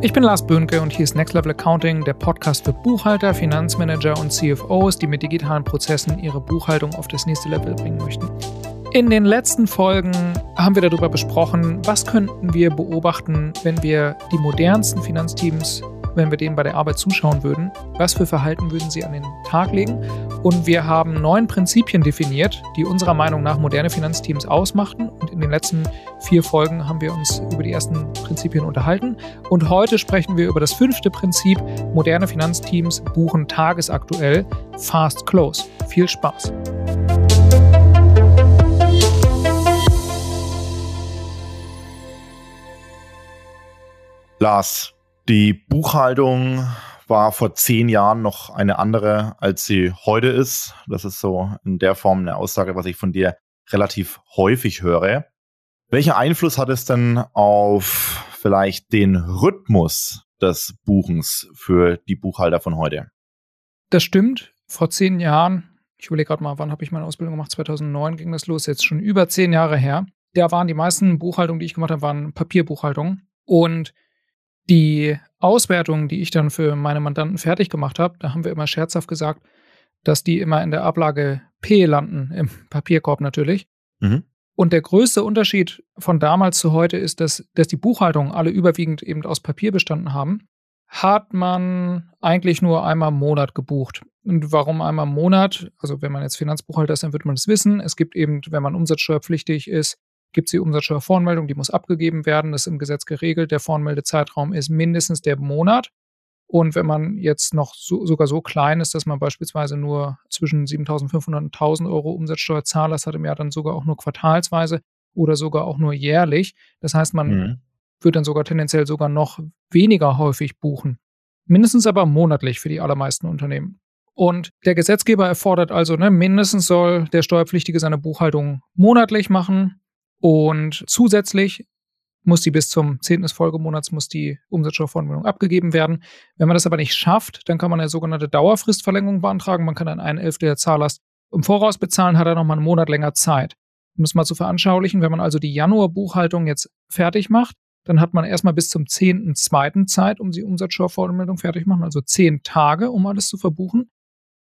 Ich bin Lars Böhnke und hier ist Next Level Accounting, der Podcast für Buchhalter, Finanzmanager und CFOs, die mit digitalen Prozessen ihre Buchhaltung auf das nächste Level bringen möchten. In den letzten Folgen haben wir darüber besprochen, was könnten wir beobachten, wenn wir die modernsten Finanzteams wenn wir denen bei der Arbeit zuschauen würden, was für Verhalten würden sie an den Tag legen. Und wir haben neun Prinzipien definiert, die unserer Meinung nach moderne Finanzteams ausmachten. Und in den letzten vier Folgen haben wir uns über die ersten Prinzipien unterhalten. Und heute sprechen wir über das fünfte Prinzip, moderne Finanzteams buchen tagesaktuell Fast Close. Viel Spaß! Lars, die Buchhaltung war vor zehn Jahren noch eine andere, als sie heute ist. Das ist so in der Form eine Aussage, was ich von dir relativ häufig höre. Welcher Einfluss hat es denn auf vielleicht den Rhythmus des Buchens für die Buchhalter von heute? Das stimmt. Vor zehn Jahren, ich überlege gerade mal, wann habe ich meine Ausbildung gemacht? 2009 ging das los, jetzt schon über zehn Jahre her. Da waren die meisten Buchhaltungen, die ich gemacht habe, waren Papierbuchhaltungen. Und die Auswertungen, die ich dann für meine Mandanten fertig gemacht habe, da haben wir immer scherzhaft gesagt, dass die immer in der Ablage P landen, im Papierkorb natürlich. Mhm. Und der größte Unterschied von damals zu heute ist, dass, dass die Buchhaltungen alle überwiegend eben aus Papier bestanden haben. Hat man eigentlich nur einmal im Monat gebucht. Und warum einmal im Monat? Also, wenn man jetzt Finanzbuchhalter ist, dann wird man das wissen. Es gibt eben, wenn man umsatzsteuerpflichtig ist, gibt es die Umsatzsteuervoranmeldung, die muss abgegeben werden. Das ist im Gesetz geregelt. Der Voranmeldezeitraum ist mindestens der Monat. Und wenn man jetzt noch so, sogar so klein ist, dass man beispielsweise nur zwischen 7.500 und 1.000 Euro Umsatzsteuer zahlt, das hat im Jahr dann sogar auch nur quartalsweise oder sogar auch nur jährlich. Das heißt, man mhm. wird dann sogar tendenziell sogar noch weniger häufig buchen. Mindestens aber monatlich für die allermeisten Unternehmen. Und der Gesetzgeber erfordert also, ne, mindestens soll der Steuerpflichtige seine Buchhaltung monatlich machen. Und zusätzlich muss die bis zum 10. des Folgemonats muss die Umsatzsteuervoranmeldung abgegeben werden. Wenn man das aber nicht schafft, dann kann man eine sogenannte Dauerfristverlängerung beantragen. Man kann dann einen Elftel der Zahllast im Voraus bezahlen, hat er nochmal einen Monat länger Zeit. Um das mal zu veranschaulichen, wenn man also die Januarbuchhaltung jetzt fertig macht, dann hat man erstmal bis zum 10.2. Zeit, um die Umsatzsteuervoranmeldung fertig zu machen, also zehn Tage, um alles zu verbuchen.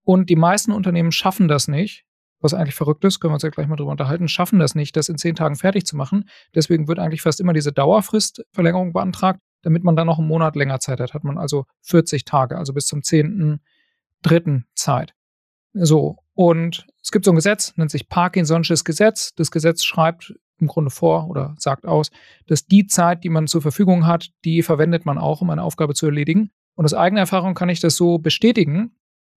Und die meisten Unternehmen schaffen das nicht, was eigentlich verrückt ist, können wir uns ja gleich mal drüber unterhalten, schaffen das nicht, das in zehn Tagen fertig zu machen. Deswegen wird eigentlich fast immer diese Dauerfristverlängerung beantragt, damit man dann noch einen Monat länger Zeit hat. Hat man also 40 Tage, also bis zum 10.3. Zeit. So, und es gibt so ein Gesetz, nennt sich Parkinson'sches Gesetz. Das Gesetz schreibt im Grunde vor oder sagt aus, dass die Zeit, die man zur Verfügung hat, die verwendet man auch, um eine Aufgabe zu erledigen. Und aus eigener Erfahrung kann ich das so bestätigen,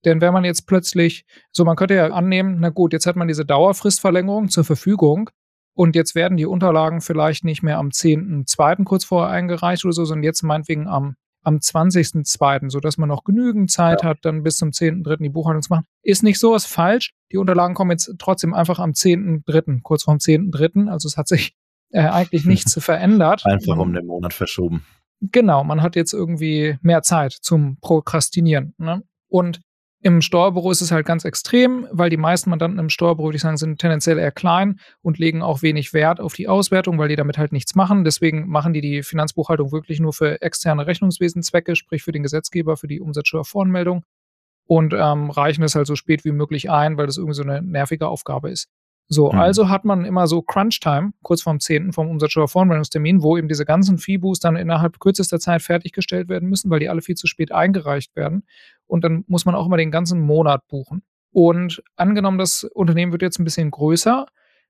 denn wenn man jetzt plötzlich, so man könnte ja annehmen, na gut, jetzt hat man diese Dauerfristverlängerung zur Verfügung und jetzt werden die Unterlagen vielleicht nicht mehr am 10.2. kurz vorher eingereicht oder so, sondern jetzt meinetwegen am, am 20.2., sodass man noch genügend Zeit ja. hat, dann bis zum 10.3. die Buchhaltung zu machen. Ist nicht so, ist falsch. Die Unterlagen kommen jetzt trotzdem einfach am 10.3., kurz vorm 10.3., also es hat sich äh, eigentlich nichts verändert. Einfach um den Monat verschoben. Genau, man hat jetzt irgendwie mehr Zeit zum Prokrastinieren. Ne? Und im Steuerbüro ist es halt ganz extrem, weil die meisten Mandanten im Steuerbüro, würde ich sagen, sind tendenziell eher klein und legen auch wenig Wert auf die Auswertung, weil die damit halt nichts machen. Deswegen machen die die Finanzbuchhaltung wirklich nur für externe Rechnungswesenzwecke, sprich für den Gesetzgeber, für die Umsatzsteuervoranmeldung und ähm, reichen das halt so spät wie möglich ein, weil das irgendwie so eine nervige Aufgabe ist. So, mhm. also hat man immer so Crunch-Time, kurz vorm 10. vom Umsatzsteuervoranmeldungstermin, wo eben diese ganzen Feebus dann innerhalb kürzester Zeit fertiggestellt werden müssen, weil die alle viel zu spät eingereicht werden. Und dann muss man auch immer den ganzen Monat buchen. Und angenommen, das Unternehmen wird jetzt ein bisschen größer,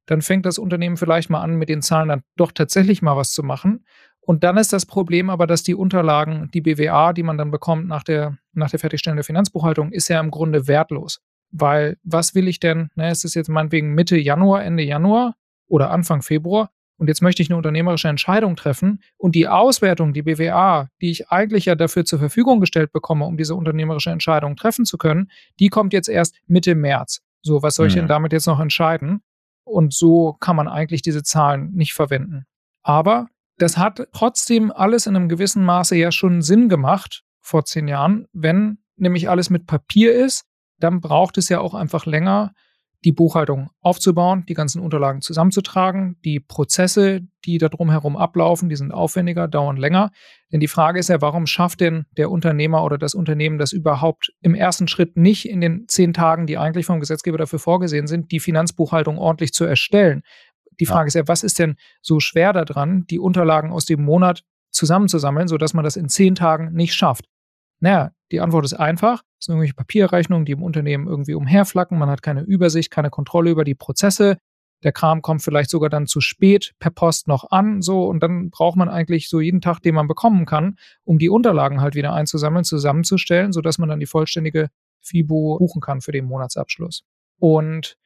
dann fängt das Unternehmen vielleicht mal an, mit den Zahlen dann doch tatsächlich mal was zu machen. Und dann ist das Problem aber, dass die Unterlagen, die BWA, die man dann bekommt nach der, nach der Fertigstellung der Finanzbuchhaltung, ist ja im Grunde wertlos. Weil was will ich denn? Ne, es ist jetzt meinetwegen Mitte Januar, Ende Januar oder Anfang Februar. Und jetzt möchte ich eine unternehmerische Entscheidung treffen. Und die Auswertung, die BWA, die ich eigentlich ja dafür zur Verfügung gestellt bekomme, um diese unternehmerische Entscheidung treffen zu können, die kommt jetzt erst Mitte März. So, was soll ich denn mhm. damit jetzt noch entscheiden? Und so kann man eigentlich diese Zahlen nicht verwenden. Aber das hat trotzdem alles in einem gewissen Maße ja schon Sinn gemacht vor zehn Jahren, wenn nämlich alles mit Papier ist dann braucht es ja auch einfach länger, die Buchhaltung aufzubauen, die ganzen Unterlagen zusammenzutragen. Die Prozesse, die da drumherum ablaufen, die sind aufwendiger, dauern länger. Denn die Frage ist ja, warum schafft denn der Unternehmer oder das Unternehmen das überhaupt im ersten Schritt nicht in den zehn Tagen, die eigentlich vom Gesetzgeber dafür vorgesehen sind, die Finanzbuchhaltung ordentlich zu erstellen? Die Frage ja. ist ja, was ist denn so schwer daran, die Unterlagen aus dem Monat zusammenzusammeln, sodass man das in zehn Tagen nicht schafft? Naja, die Antwort ist einfach. Es sind irgendwelche Papierrechnungen, die im Unternehmen irgendwie umherflacken. Man hat keine Übersicht, keine Kontrolle über die Prozesse. Der Kram kommt vielleicht sogar dann zu spät per Post noch an, so und dann braucht man eigentlich so jeden Tag, den man bekommen kann, um die Unterlagen halt wieder einzusammeln, zusammenzustellen, sodass man dann die vollständige FIBO buchen kann für den Monatsabschluss. Und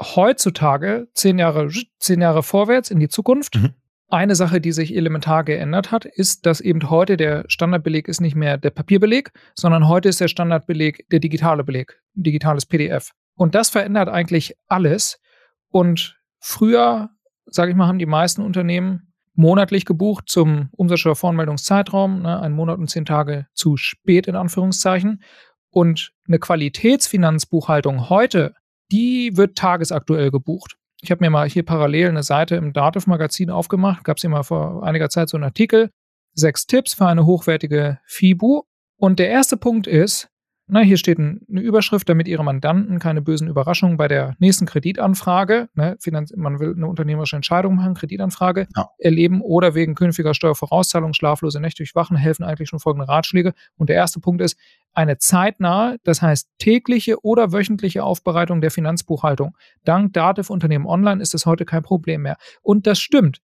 heutzutage, zehn Jahre, zehn Jahre vorwärts in die Zukunft, mhm. Eine Sache, die sich elementar geändert hat, ist, dass eben heute der Standardbeleg ist nicht mehr der Papierbeleg, sondern heute ist der Standardbeleg der digitale Beleg, digitales PDF. Und das verändert eigentlich alles. Und früher, sage ich mal, haben die meisten Unternehmen monatlich gebucht zum Umsatzsteuervoranmeldungszeitraum, ne, einen Monat und zehn Tage zu spät in Anführungszeichen. Und eine Qualitätsfinanzbuchhaltung heute, die wird tagesaktuell gebucht. Ich habe mir mal hier parallel eine Seite im Dativ-Magazin aufgemacht. Gab es mal vor einiger Zeit so einen Artikel. Sechs Tipps für eine hochwertige FIBU. Und der erste Punkt ist, na, hier steht eine Überschrift, damit Ihre Mandanten keine bösen Überraschungen bei der nächsten Kreditanfrage, ne, man will eine unternehmerische Entscheidung machen, Kreditanfrage, ja. erleben oder wegen künftiger Steuervorauszahlung, schlaflose Nächte durchwachen, helfen eigentlich schon folgende Ratschläge. Und der erste Punkt ist, eine zeitnahe, das heißt tägliche oder wöchentliche Aufbereitung der Finanzbuchhaltung. Dank Dativ Unternehmen Online ist es heute kein Problem mehr. Und das stimmt.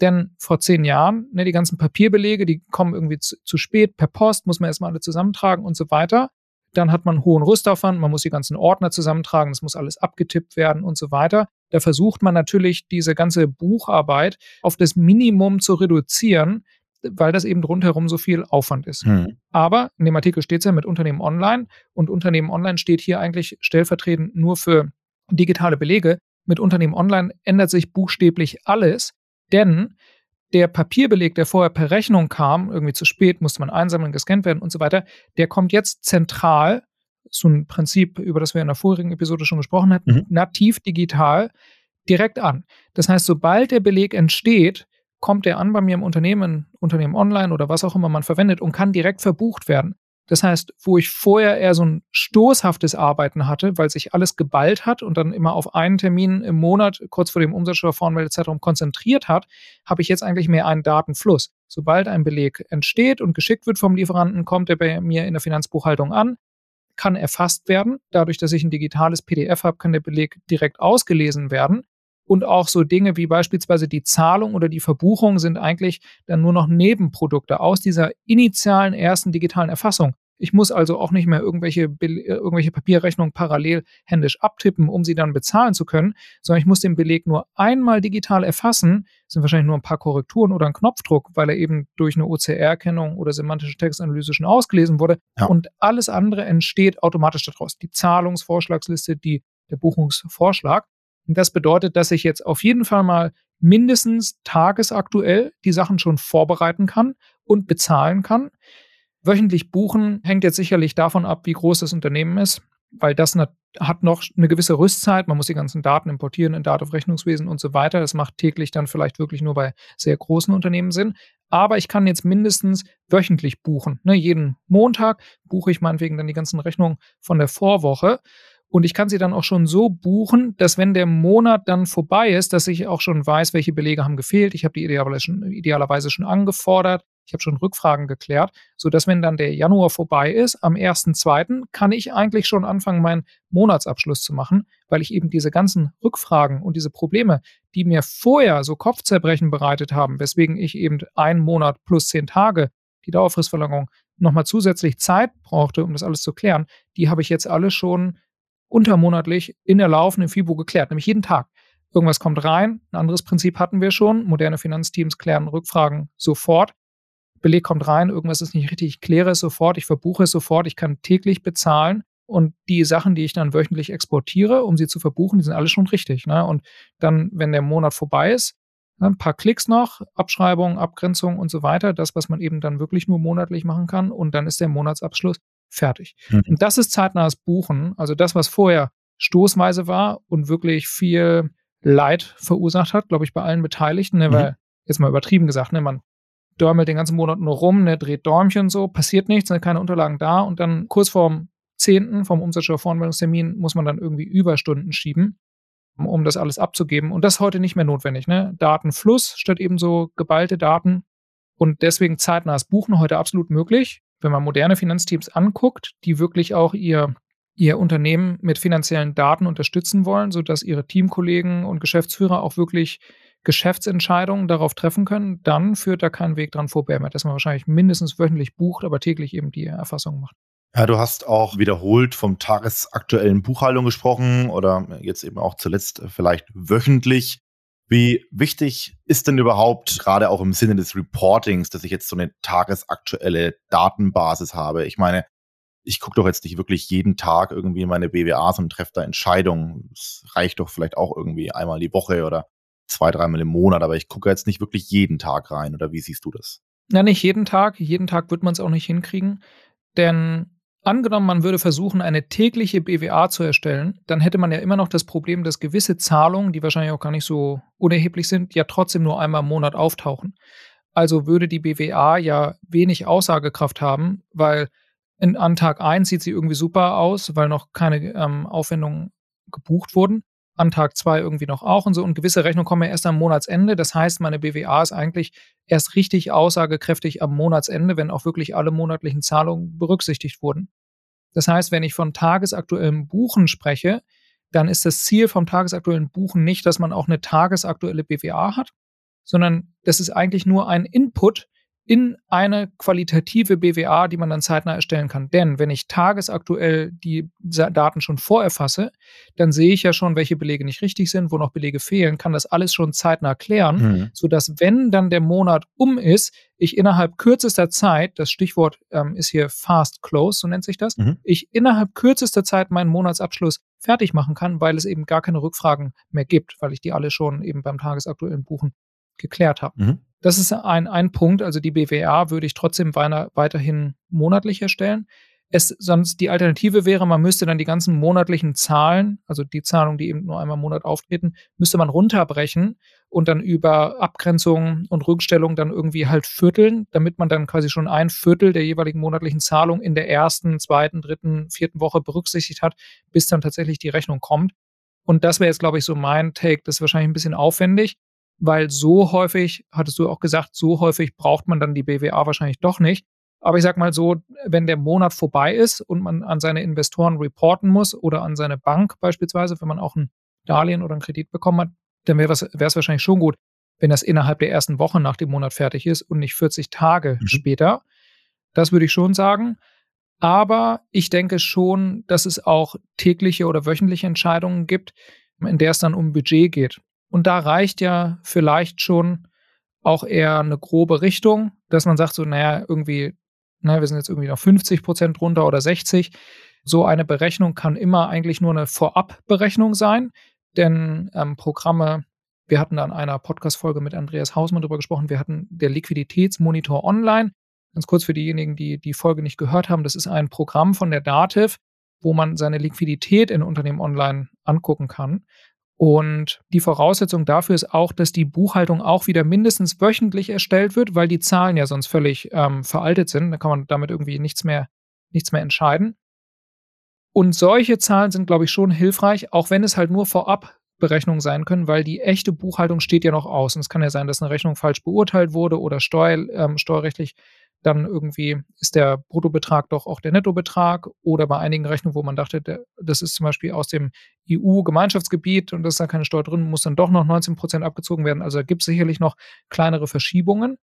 Denn vor zehn Jahren, ne, die ganzen Papierbelege, die kommen irgendwie zu, zu spät, per Post, muss man erstmal alle zusammentragen und so weiter. Dann hat man hohen Rüstaufwand, man muss die ganzen Ordner zusammentragen, es muss alles abgetippt werden und so weiter. Da versucht man natürlich, diese ganze Bucharbeit auf das Minimum zu reduzieren, weil das eben rundherum so viel Aufwand ist. Hm. Aber in dem Artikel steht es ja mit Unternehmen Online und Unternehmen Online steht hier eigentlich stellvertretend nur für digitale Belege. Mit Unternehmen Online ändert sich buchstäblich alles, denn der Papierbeleg, der vorher per Rechnung kam, irgendwie zu spät, musste man einsammeln, gescannt werden und so weiter, der kommt jetzt zentral, so ein Prinzip, über das wir in der vorigen Episode schon gesprochen hatten, mhm. nativ digital direkt an. Das heißt, sobald der Beleg entsteht, kommt er an bei mir im Unternehmen, Unternehmen online oder was auch immer man verwendet und kann direkt verbucht werden. Das heißt, wo ich vorher eher so ein stoßhaftes Arbeiten hatte, weil sich alles geballt hat und dann immer auf einen Termin im Monat kurz vor dem Umsatzsteuervoranmeldezeitraum konzentriert hat, habe ich jetzt eigentlich mehr einen Datenfluss. Sobald ein Beleg entsteht und geschickt wird vom Lieferanten, kommt er bei mir in der Finanzbuchhaltung an, kann erfasst werden. Dadurch, dass ich ein digitales PDF habe, kann der Beleg direkt ausgelesen werden. Und auch so Dinge wie beispielsweise die Zahlung oder die Verbuchung sind eigentlich dann nur noch Nebenprodukte aus dieser initialen ersten digitalen Erfassung. Ich muss also auch nicht mehr irgendwelche, äh, irgendwelche Papierrechnungen parallel händisch abtippen, um sie dann bezahlen zu können, sondern ich muss den Beleg nur einmal digital erfassen. Das sind wahrscheinlich nur ein paar Korrekturen oder ein Knopfdruck, weil er eben durch eine OCR-Erkennung oder semantische Textanalyse schon ausgelesen wurde. Ja. Und alles andere entsteht automatisch daraus. Die Zahlungsvorschlagsliste, die, der Buchungsvorschlag. Und das bedeutet, dass ich jetzt auf jeden Fall mal mindestens tagesaktuell die Sachen schon vorbereiten kann und bezahlen kann. Wöchentlich buchen hängt jetzt sicherlich davon ab, wie groß das Unternehmen ist, weil das hat noch eine gewisse Rüstzeit. Man muss die ganzen Daten importieren in Datenrechnungswesen und so weiter. Das macht täglich dann vielleicht wirklich nur bei sehr großen Unternehmen Sinn. Aber ich kann jetzt mindestens wöchentlich buchen. Ne, jeden Montag buche ich meinetwegen dann die ganzen Rechnungen von der Vorwoche. Und ich kann sie dann auch schon so buchen, dass wenn der Monat dann vorbei ist, dass ich auch schon weiß, welche Belege haben gefehlt. Ich habe die idealerweise schon, idealerweise schon angefordert. Ich habe schon Rückfragen geklärt, sodass wenn dann der Januar vorbei ist, am 1.2. kann ich eigentlich schon anfangen, meinen Monatsabschluss zu machen, weil ich eben diese ganzen Rückfragen und diese Probleme, die mir vorher so Kopfzerbrechen bereitet haben, weswegen ich eben einen Monat plus zehn Tage die Dauerfristverlängerung nochmal zusätzlich Zeit brauchte, um das alles zu klären, die habe ich jetzt alle schon untermonatlich in der laufenden FIBO geklärt, nämlich jeden Tag. Irgendwas kommt rein, ein anderes Prinzip hatten wir schon. Moderne Finanzteams klären Rückfragen sofort. Beleg kommt rein, irgendwas ist nicht richtig, ich kläre es sofort, ich verbuche es sofort, ich kann täglich bezahlen und die Sachen, die ich dann wöchentlich exportiere, um sie zu verbuchen, die sind alle schon richtig. Ne? Und dann, wenn der Monat vorbei ist, ne, ein paar Klicks noch, Abschreibung, Abgrenzung und so weiter, das, was man eben dann wirklich nur monatlich machen kann und dann ist der Monatsabschluss fertig. Mhm. Und das ist zeitnahes Buchen. Also das, was vorher stoßweise war und wirklich viel Leid verursacht hat, glaube ich, bei allen Beteiligten, ne, mhm. weil, jetzt mal übertrieben gesagt, ne, man dörmelt den ganzen Monat nur rum, ne, dreht Däumchen und so, passiert nichts, sind keine Unterlagen da und dann kurz vorm 10., vom Umsatzsteuervoranmeldungstermin, muss man dann irgendwie Überstunden schieben, um das alles abzugeben. Und das ist heute nicht mehr notwendig. Ne? Datenfluss statt eben so geballte Daten. Und deswegen zeitnahes Buchen heute absolut möglich. Wenn man moderne Finanzteams anguckt, die wirklich auch ihr ihr Unternehmen mit finanziellen Daten unterstützen wollen, sodass ihre Teamkollegen und Geschäftsführer auch wirklich Geschäftsentscheidungen darauf treffen können, dann führt da kein Weg dran vorbei dass man wahrscheinlich mindestens wöchentlich bucht, aber täglich eben die Erfassung macht. Ja, du hast auch wiederholt vom tagesaktuellen Buchhaltung gesprochen oder jetzt eben auch zuletzt vielleicht wöchentlich. Wie wichtig ist denn überhaupt, gerade auch im Sinne des Reportings, dass ich jetzt so eine tagesaktuelle Datenbasis habe? Ich meine, ich gucke doch jetzt nicht wirklich jeden Tag irgendwie in meine BWAs und treffe da Entscheidungen. Es reicht doch vielleicht auch irgendwie einmal die Woche oder zwei, dreimal im Monat, aber ich gucke jetzt nicht wirklich jeden Tag rein. Oder wie siehst du das? Na, nicht jeden Tag. Jeden Tag wird man es auch nicht hinkriegen. Denn angenommen, man würde versuchen, eine tägliche BWA zu erstellen, dann hätte man ja immer noch das Problem, dass gewisse Zahlungen, die wahrscheinlich auch gar nicht so unerheblich sind, ja trotzdem nur einmal im Monat auftauchen. Also würde die BWA ja wenig Aussagekraft haben, weil in, an Tag 1 sieht sie irgendwie super aus, weil noch keine ähm, Aufwendungen gebucht wurden. An Tag 2 irgendwie noch auch und so. Und gewisse Rechnungen kommen ja erst am Monatsende. Das heißt, meine BWA ist eigentlich erst richtig aussagekräftig am Monatsende, wenn auch wirklich alle monatlichen Zahlungen berücksichtigt wurden. Das heißt, wenn ich von tagesaktuellem Buchen spreche, dann ist das Ziel vom tagesaktuellen Buchen nicht, dass man auch eine tagesaktuelle BWA hat, sondern das ist eigentlich nur ein Input, in eine qualitative BWA, die man dann zeitnah erstellen kann. Denn wenn ich tagesaktuell die Daten schon vorerfasse, dann sehe ich ja schon, welche Belege nicht richtig sind, wo noch Belege fehlen, kann das alles schon zeitnah klären, mhm. sodass, wenn dann der Monat um ist, ich innerhalb kürzester Zeit, das Stichwort ähm, ist hier Fast Close, so nennt sich das, mhm. ich innerhalb kürzester Zeit meinen Monatsabschluss fertig machen kann, weil es eben gar keine Rückfragen mehr gibt, weil ich die alle schon eben beim tagesaktuellen Buchen geklärt habe. Mhm. Das ist ein, ein Punkt. Also die BWA würde ich trotzdem weiterhin monatlich erstellen. Es, sonst die Alternative wäre, man müsste dann die ganzen monatlichen Zahlen, also die Zahlungen, die eben nur einmal im Monat auftreten, müsste man runterbrechen und dann über Abgrenzungen und Rückstellungen dann irgendwie halt vierteln, damit man dann quasi schon ein Viertel der jeweiligen monatlichen Zahlung in der ersten, zweiten, dritten, vierten Woche berücksichtigt hat, bis dann tatsächlich die Rechnung kommt. Und das wäre jetzt, glaube ich, so mein Take. Das ist wahrscheinlich ein bisschen aufwendig weil so häufig, hattest du auch gesagt, so häufig braucht man dann die BWA wahrscheinlich doch nicht. Aber ich sag mal so, wenn der Monat vorbei ist und man an seine Investoren reporten muss oder an seine Bank beispielsweise, wenn man auch ein Darlehen oder einen Kredit bekommen hat, dann wäre es wahrscheinlich schon gut, wenn das innerhalb der ersten Woche nach dem Monat fertig ist und nicht 40 Tage mhm. später. Das würde ich schon sagen. Aber ich denke schon, dass es auch tägliche oder wöchentliche Entscheidungen gibt, in der es dann um Budget geht. Und da reicht ja vielleicht schon auch eher eine grobe Richtung, dass man sagt, so, naja, irgendwie, naja, wir sind jetzt irgendwie noch 50 Prozent runter oder 60. So eine Berechnung kann immer eigentlich nur eine Vorabberechnung sein, denn ähm, Programme, wir hatten da in einer Podcast-Folge mit Andreas Hausmann drüber gesprochen, wir hatten der Liquiditätsmonitor online. Ganz kurz für diejenigen, die die Folge nicht gehört haben, das ist ein Programm von der Dativ, wo man seine Liquidität in Unternehmen online angucken kann. Und die Voraussetzung dafür ist auch, dass die Buchhaltung auch wieder mindestens wöchentlich erstellt wird, weil die Zahlen ja sonst völlig ähm, veraltet sind. Da kann man damit irgendwie nichts mehr, nichts mehr entscheiden. Und solche Zahlen sind, glaube ich, schon hilfreich, auch wenn es halt nur Vorabberechnungen sein können, weil die echte Buchhaltung steht ja noch aus. Und es kann ja sein, dass eine Rechnung falsch beurteilt wurde oder steuer, ähm, steuerrechtlich dann irgendwie ist der Bruttobetrag doch auch der Nettobetrag oder bei einigen Rechnungen, wo man dachte, das ist zum Beispiel aus dem EU-Gemeinschaftsgebiet und da ist da keine Steuer drin, muss dann doch noch 19 Prozent abgezogen werden. Also da gibt es sicherlich noch kleinere Verschiebungen.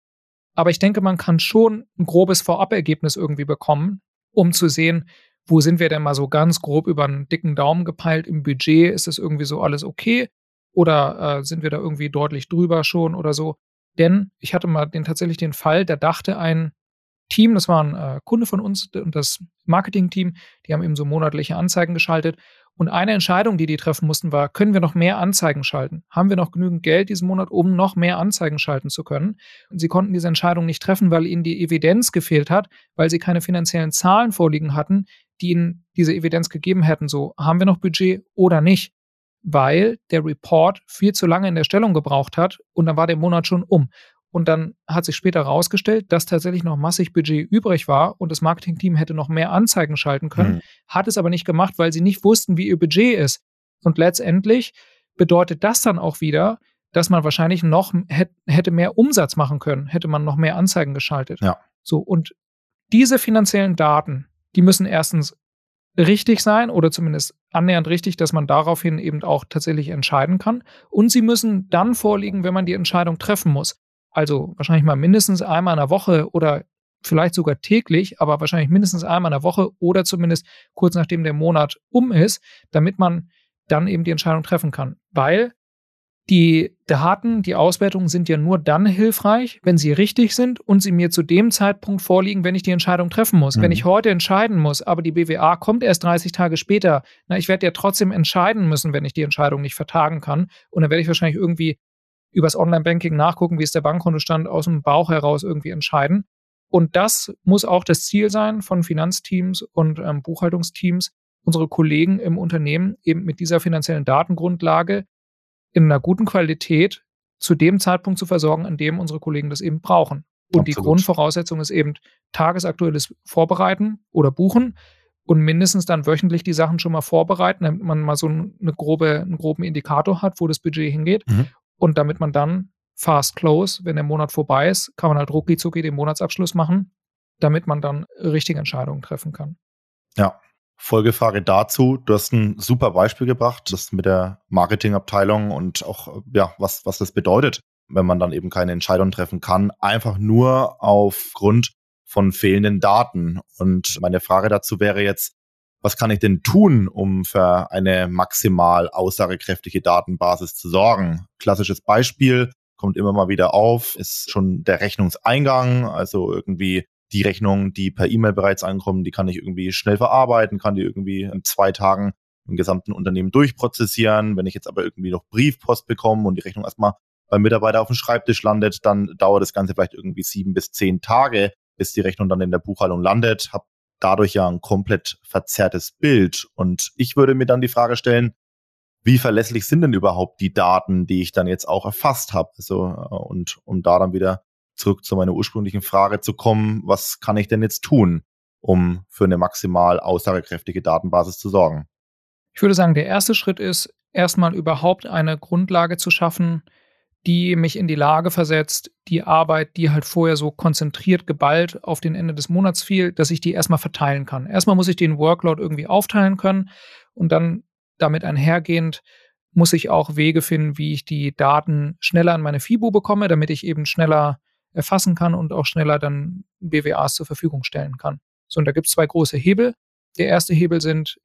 Aber ich denke, man kann schon ein grobes Vorabergebnis irgendwie bekommen, um zu sehen, wo sind wir denn mal so ganz grob über einen dicken Daumen gepeilt im Budget? Ist das irgendwie so alles okay? Oder äh, sind wir da irgendwie deutlich drüber schon oder so? Denn ich hatte mal den, tatsächlich den Fall, da dachte ein Team, das war ein äh, Kunde von uns und das Marketing-Team, die haben eben so monatliche Anzeigen geschaltet. Und eine Entscheidung, die die treffen mussten, war, können wir noch mehr Anzeigen schalten? Haben wir noch genügend Geld diesen Monat, um noch mehr Anzeigen schalten zu können? Und sie konnten diese Entscheidung nicht treffen, weil ihnen die Evidenz gefehlt hat, weil sie keine finanziellen Zahlen vorliegen hatten, die ihnen diese Evidenz gegeben hätten. So, haben wir noch Budget oder nicht? Weil der Report viel zu lange in der Stellung gebraucht hat und dann war der Monat schon um. Und dann hat sich später herausgestellt, dass tatsächlich noch massig Budget übrig war und das Marketingteam hätte noch mehr Anzeigen schalten können, mhm. hat es aber nicht gemacht, weil sie nicht wussten, wie ihr Budget ist. Und letztendlich bedeutet das dann auch wieder, dass man wahrscheinlich noch hätte mehr Umsatz machen können, hätte man noch mehr Anzeigen geschaltet. Ja. So, und diese finanziellen Daten, die müssen erstens richtig sein oder zumindest annähernd richtig, dass man daraufhin eben auch tatsächlich entscheiden kann. Und sie müssen dann vorliegen, wenn man die Entscheidung treffen muss. Also wahrscheinlich mal mindestens einmal in der Woche oder vielleicht sogar täglich, aber wahrscheinlich mindestens einmal in der Woche oder zumindest kurz nachdem der Monat um ist, damit man dann eben die Entscheidung treffen kann. Weil die Daten, die Auswertungen sind ja nur dann hilfreich, wenn sie richtig sind und sie mir zu dem Zeitpunkt vorliegen, wenn ich die Entscheidung treffen muss. Mhm. Wenn ich heute entscheiden muss, aber die BWA kommt erst 30 Tage später, na, ich werde ja trotzdem entscheiden müssen, wenn ich die Entscheidung nicht vertagen kann. Und dann werde ich wahrscheinlich irgendwie übers Online-Banking nachgucken, wie ist der Bankkontostand aus dem Bauch heraus irgendwie entscheiden. Und das muss auch das Ziel sein von Finanzteams und ähm, Buchhaltungsteams, unsere Kollegen im Unternehmen eben mit dieser finanziellen Datengrundlage in einer guten Qualität zu dem Zeitpunkt zu versorgen, an dem unsere Kollegen das eben brauchen. Und Absolut. die Grundvoraussetzung ist eben tagesaktuelles Vorbereiten oder Buchen und mindestens dann wöchentlich die Sachen schon mal vorbereiten, damit man mal so eine grobe, einen groben Indikator hat, wo das Budget hingeht. Mhm. Und damit man dann fast close, wenn der Monat vorbei ist, kann man halt rucki zucki den Monatsabschluss machen, damit man dann richtige Entscheidungen treffen kann. Ja. Folgefrage dazu. Du hast ein super Beispiel gebracht, das mit der Marketingabteilung und auch, ja, was, was das bedeutet, wenn man dann eben keine Entscheidung treffen kann, einfach nur aufgrund von fehlenden Daten. Und meine Frage dazu wäre jetzt, was kann ich denn tun, um für eine maximal aussagekräftige Datenbasis zu sorgen? Klassisches Beispiel kommt immer mal wieder auf, ist schon der Rechnungseingang, also irgendwie die Rechnungen, die per E-Mail bereits ankommen, die kann ich irgendwie schnell verarbeiten, kann die irgendwie in zwei Tagen im gesamten Unternehmen durchprozessieren. Wenn ich jetzt aber irgendwie noch Briefpost bekomme und die Rechnung erstmal beim Mitarbeiter auf dem Schreibtisch landet, dann dauert das Ganze vielleicht irgendwie sieben bis zehn Tage, bis die Rechnung dann in der Buchhaltung landet. Hab dadurch ja ein komplett verzerrtes Bild. Und ich würde mir dann die Frage stellen, wie verlässlich sind denn überhaupt die Daten, die ich dann jetzt auch erfasst habe? Also, äh, und um da dann wieder zurück zu meiner ursprünglichen Frage zu kommen, was kann ich denn jetzt tun, um für eine maximal aussagekräftige Datenbasis zu sorgen? Ich würde sagen, der erste Schritt ist, erstmal überhaupt eine Grundlage zu schaffen, die mich in die Lage versetzt, die Arbeit, die halt vorher so konzentriert, geballt auf den Ende des Monats fiel, dass ich die erstmal verteilen kann. Erstmal muss ich den Workload irgendwie aufteilen können und dann damit einhergehend muss ich auch Wege finden, wie ich die Daten schneller an meine FIBO bekomme, damit ich eben schneller erfassen kann und auch schneller dann BWAs zur Verfügung stellen kann. So, und da gibt es zwei große Hebel. Der erste Hebel sind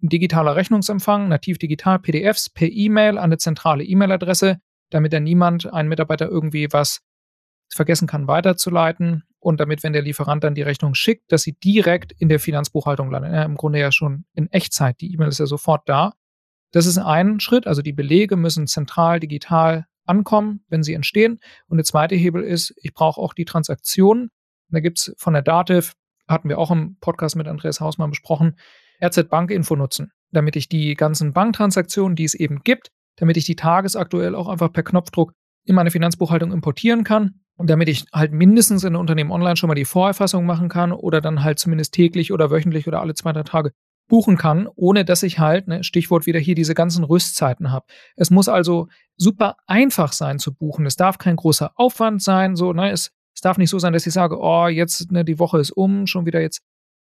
digitaler Rechnungsempfang, nativ digital, PDFs per E-Mail an eine zentrale E-Mail-Adresse, damit dann niemand, ein Mitarbeiter irgendwie was vergessen kann weiterzuleiten und damit, wenn der Lieferant dann die Rechnung schickt, dass sie direkt in der Finanzbuchhaltung landen. Ja, Im Grunde ja schon in Echtzeit. Die E-Mail ist ja sofort da. Das ist ein Schritt. Also die Belege müssen zentral, digital ankommen, wenn sie entstehen. Und der zweite Hebel ist, ich brauche auch die Transaktionen. Da gibt es von der Dativ, hatten wir auch im Podcast mit Andreas Hausmann besprochen, RZ Bank Info nutzen, damit ich die ganzen Banktransaktionen, die es eben gibt, damit ich die tagesaktuell auch einfach per Knopfdruck in meine Finanzbuchhaltung importieren kann und damit ich halt mindestens in der Unternehmen online schon mal die Vorerfassung machen kann oder dann halt zumindest täglich oder wöchentlich oder alle zwei, drei Tage buchen kann, ohne dass ich halt, ne, Stichwort wieder hier, diese ganzen Rüstzeiten habe. Es muss also super einfach sein zu buchen. Es darf kein großer Aufwand sein. So, ne, es, es darf nicht so sein, dass ich sage, oh, jetzt, ne, die Woche ist um, schon wieder jetzt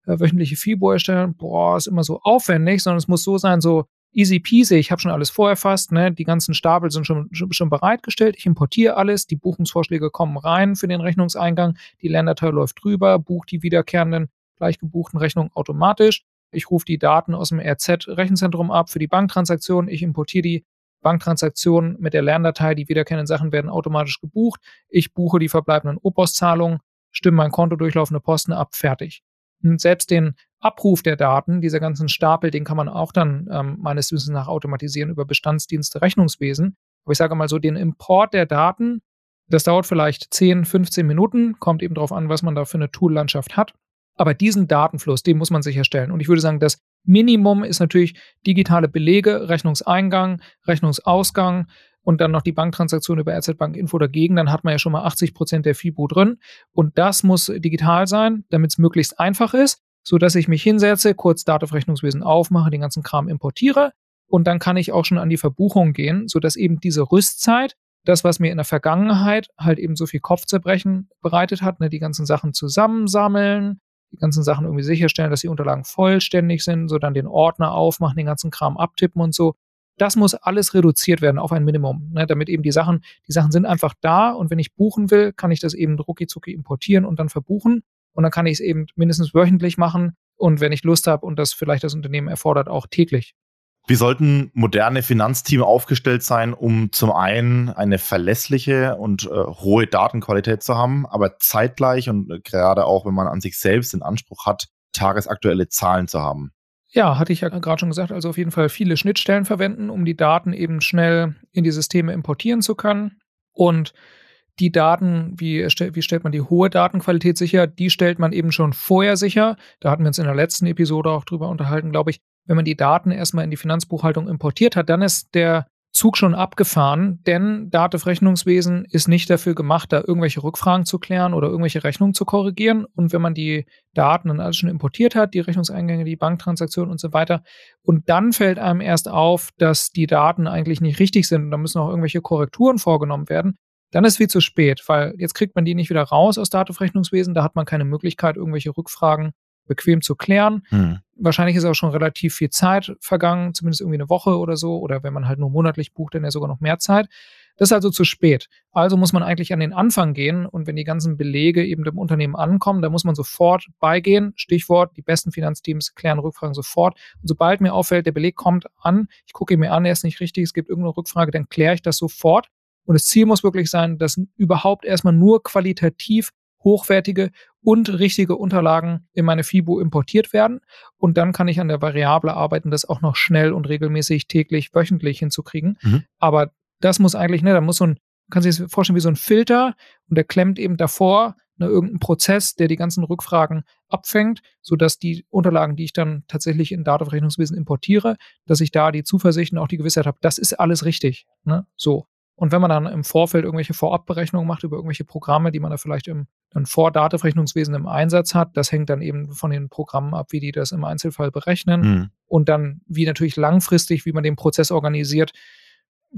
äh, wöchentliche FIBO erstellen. Boah, ist immer so aufwendig, sondern es muss so sein, so, easy peasy, ich habe schon alles vorerfasst, ne? die ganzen Stapel sind schon, schon, schon bereitgestellt, ich importiere alles, die Buchungsvorschläge kommen rein für den Rechnungseingang, die Lerndatei läuft drüber, bucht die wiederkehrenden gleich gebuchten Rechnungen automatisch. Ich rufe die Daten aus dem RZ-Rechenzentrum ab für die Banktransaktion, ich importiere die Banktransaktionen mit der Lerndatei, die wiederkehrenden Sachen werden automatisch gebucht. Ich buche die verbleibenden Opos-Zahlungen, stimmen mein Konto durchlaufende Posten ab, fertig. Und selbst den Abruf der Daten, dieser ganzen Stapel, den kann man auch dann ähm, meines Wissens nach automatisieren über Bestandsdienste, Rechnungswesen. Aber ich sage mal so, den Import der Daten, das dauert vielleicht 10, 15 Minuten, kommt eben darauf an, was man da für eine Toollandschaft hat. Aber diesen Datenfluss, den muss man sicherstellen. Und ich würde sagen, das Minimum ist natürlich digitale Belege, Rechnungseingang, Rechnungsausgang und dann noch die Banktransaktion über RZ Bank Info dagegen. Dann hat man ja schon mal 80 Prozent der FIBO drin. Und das muss digital sein, damit es möglichst einfach ist, sodass ich mich hinsetze, kurz Datenrechnungswesen aufmache, den ganzen Kram importiere. Und dann kann ich auch schon an die Verbuchung gehen, sodass eben diese Rüstzeit das, was mir in der Vergangenheit halt eben so viel Kopfzerbrechen bereitet hat, ne, die ganzen Sachen zusammensammeln, die ganzen Sachen irgendwie sicherstellen, dass die Unterlagen vollständig sind, so dann den Ordner aufmachen, den ganzen Kram abtippen und so. Das muss alles reduziert werden auf ein Minimum, ne, damit eben die Sachen, die Sachen sind einfach da und wenn ich buchen will, kann ich das eben rucki importieren und dann verbuchen und dann kann ich es eben mindestens wöchentlich machen und wenn ich Lust habe und das vielleicht das Unternehmen erfordert, auch täglich. Wie sollten moderne Finanzteams aufgestellt sein, um zum einen eine verlässliche und äh, hohe Datenqualität zu haben, aber zeitgleich und äh, gerade auch, wenn man an sich selbst den Anspruch hat, tagesaktuelle Zahlen zu haben? Ja, hatte ich ja gerade schon gesagt, also auf jeden Fall viele Schnittstellen verwenden, um die Daten eben schnell in die Systeme importieren zu können. Und die Daten, wie, wie stellt man die hohe Datenqualität sicher? Die stellt man eben schon vorher sicher. Da hatten wir uns in der letzten Episode auch drüber unterhalten, glaube ich, wenn man die Daten erstmal in die Finanzbuchhaltung importiert hat, dann ist der Zug schon abgefahren, denn Dativ Rechnungswesen ist nicht dafür gemacht, da irgendwelche Rückfragen zu klären oder irgendwelche Rechnungen zu korrigieren. Und wenn man die Daten dann alles schon importiert hat, die Rechnungseingänge, die Banktransaktionen und so weiter, und dann fällt einem erst auf, dass die Daten eigentlich nicht richtig sind und da müssen auch irgendwelche Korrekturen vorgenommen werden, dann ist es viel zu spät, weil jetzt kriegt man die nicht wieder raus aus Dativ Rechnungswesen, da hat man keine Möglichkeit, irgendwelche Rückfragen bequem zu klären. Hm. Wahrscheinlich ist auch schon relativ viel Zeit vergangen, zumindest irgendwie eine Woche oder so. Oder wenn man halt nur monatlich bucht, dann ja sogar noch mehr Zeit. Das ist also zu spät. Also muss man eigentlich an den Anfang gehen und wenn die ganzen Belege eben dem Unternehmen ankommen, dann muss man sofort beigehen. Stichwort, die besten Finanzteams klären Rückfragen sofort. Und sobald mir auffällt, der Beleg kommt an, ich gucke ihn mir an, er ist nicht richtig, es gibt irgendeine Rückfrage, dann kläre ich das sofort. Und das Ziel muss wirklich sein, dass überhaupt erstmal nur qualitativ hochwertige und richtige Unterlagen in meine FIBO importiert werden. Und dann kann ich an der Variable arbeiten, das auch noch schnell und regelmäßig täglich, wöchentlich hinzukriegen. Mhm. Aber das muss eigentlich, ne, da muss so ein, kann sich das vorstellen wie so ein Filter und der klemmt eben davor ne, irgendeinen Prozess, der die ganzen Rückfragen abfängt, sodass die Unterlagen, die ich dann tatsächlich in Datenrechnungswesen importiere, dass ich da die Zuversicht und auch die Gewissheit habe, das ist alles richtig. Ne? So. Und wenn man dann im Vorfeld irgendwelche Vorabberechnungen macht über irgendwelche Programme, die man da vielleicht im dann vor Datenrechnungswesen im Einsatz hat, das hängt dann eben von den Programmen ab, wie die das im Einzelfall berechnen. Mhm. Und dann, wie natürlich langfristig, wie man den Prozess organisiert,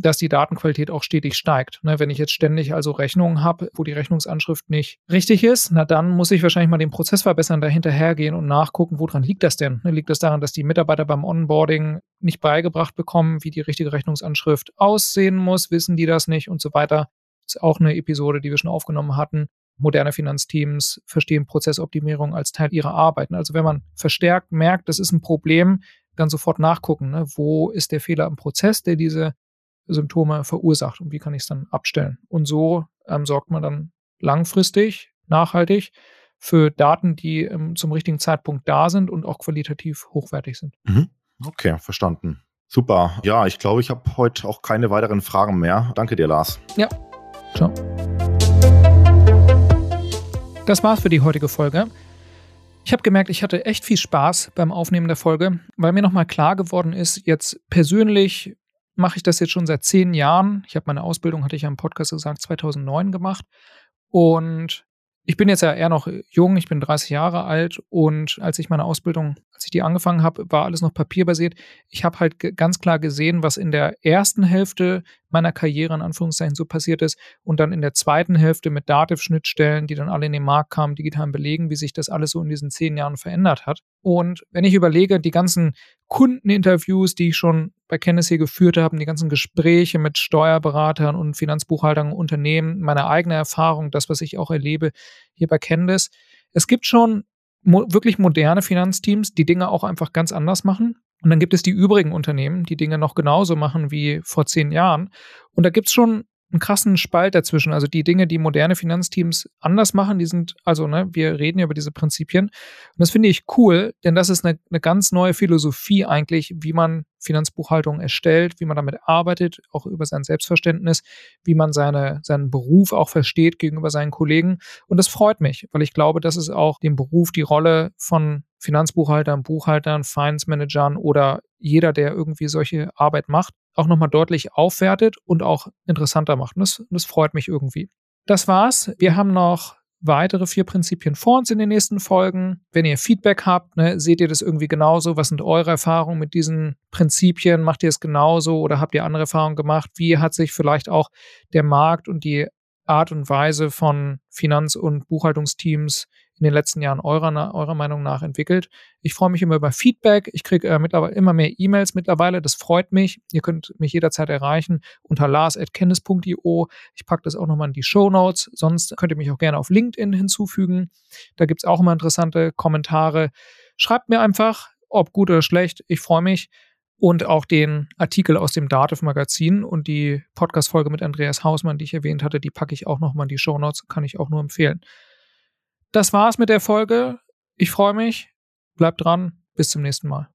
dass die Datenqualität auch stetig steigt. Ne, wenn ich jetzt ständig also Rechnungen habe, wo die Rechnungsanschrift nicht richtig ist, na dann muss ich wahrscheinlich mal den Prozess verbessern, dahinterhergehen und nachgucken, woran liegt das denn? Ne, liegt das daran, dass die Mitarbeiter beim Onboarding nicht beigebracht bekommen, wie die richtige Rechnungsanschrift aussehen muss? Wissen die das nicht und so weiter? Das ist auch eine Episode, die wir schon aufgenommen hatten. Moderne Finanzteams verstehen Prozessoptimierung als Teil ihrer Arbeiten. Also wenn man verstärkt merkt, das ist ein Problem, dann sofort nachgucken, ne? wo ist der Fehler im Prozess, der diese Symptome verursacht und wie kann ich es dann abstellen. Und so ähm, sorgt man dann langfristig, nachhaltig für Daten, die ähm, zum richtigen Zeitpunkt da sind und auch qualitativ hochwertig sind. Mhm. Okay, verstanden. Super. Ja, ich glaube, ich habe heute auch keine weiteren Fragen mehr. Danke dir, Lars. Ja. Ciao. Das war's für die heutige Folge. Ich habe gemerkt, ich hatte echt viel Spaß beim Aufnehmen der Folge, weil mir nochmal klar geworden ist, jetzt persönlich mache ich das jetzt schon seit zehn Jahren. Ich habe meine Ausbildung, hatte ich ja im Podcast gesagt, 2009 gemacht. Und ich bin jetzt ja eher noch jung, ich bin 30 Jahre alt und als ich meine Ausbildung, als ich die angefangen habe, war alles noch papierbasiert. Ich habe halt ganz klar gesehen, was in der ersten Hälfte meiner Karriere in Anführungszeichen so passiert ist und dann in der zweiten Hälfte mit Dativ-Schnittstellen, die dann alle in den Markt kamen, digitalen Belegen, wie sich das alles so in diesen zehn Jahren verändert hat. Und wenn ich überlege, die ganzen Kundeninterviews, die ich schon bei Kennis hier geführt habe, die ganzen Gespräche mit Steuerberatern und Finanzbuchhaltern, Unternehmen, meine eigene Erfahrung, das, was ich auch erlebe hier bei Candice. Es gibt schon mo wirklich moderne Finanzteams, die Dinge auch einfach ganz anders machen. Und dann gibt es die übrigen Unternehmen, die Dinge noch genauso machen wie vor zehn Jahren. Und da gibt es schon einen krassen Spalt dazwischen. Also die Dinge, die moderne Finanzteams anders machen, die sind, also ne, wir reden ja über diese Prinzipien. Und das finde ich cool, denn das ist eine, eine ganz neue Philosophie eigentlich, wie man Finanzbuchhaltung erstellt, wie man damit arbeitet, auch über sein Selbstverständnis, wie man seine, seinen Beruf auch versteht gegenüber seinen Kollegen. Und das freut mich, weil ich glaube, dass es auch dem Beruf die Rolle von Finanzbuchhaltern, Buchhaltern, Finance Managern oder jeder, der irgendwie solche Arbeit macht, auch nochmal deutlich aufwertet und auch interessanter macht. Und das, das freut mich irgendwie. Das war's. Wir haben noch weitere vier Prinzipien vor uns in den nächsten Folgen. Wenn ihr Feedback habt, ne, seht ihr das irgendwie genauso? Was sind eure Erfahrungen mit diesen Prinzipien? Macht ihr es genauso oder habt ihr andere Erfahrungen gemacht? Wie hat sich vielleicht auch der Markt und die Art und Weise von Finanz- und Buchhaltungsteams in den letzten Jahren eurer, eurer Meinung nach entwickelt. Ich freue mich immer über Feedback. Ich kriege äh, mittlerweile immer mehr E-Mails mittlerweile. Das freut mich. Ihr könnt mich jederzeit erreichen unter lars.kennis.io. Ich packe das auch nochmal in die Show Notes. Sonst könnt ihr mich auch gerne auf LinkedIn hinzufügen. Da gibt es auch immer interessante Kommentare. Schreibt mir einfach, ob gut oder schlecht. Ich freue mich und auch den Artikel aus dem Dativ Magazin und die Podcast-Folge mit Andreas Hausmann, die ich erwähnt hatte, die packe ich auch nochmal in die Show Notes, kann ich auch nur empfehlen. Das war's mit der Folge. Ich freue mich. Bleibt dran. Bis zum nächsten Mal.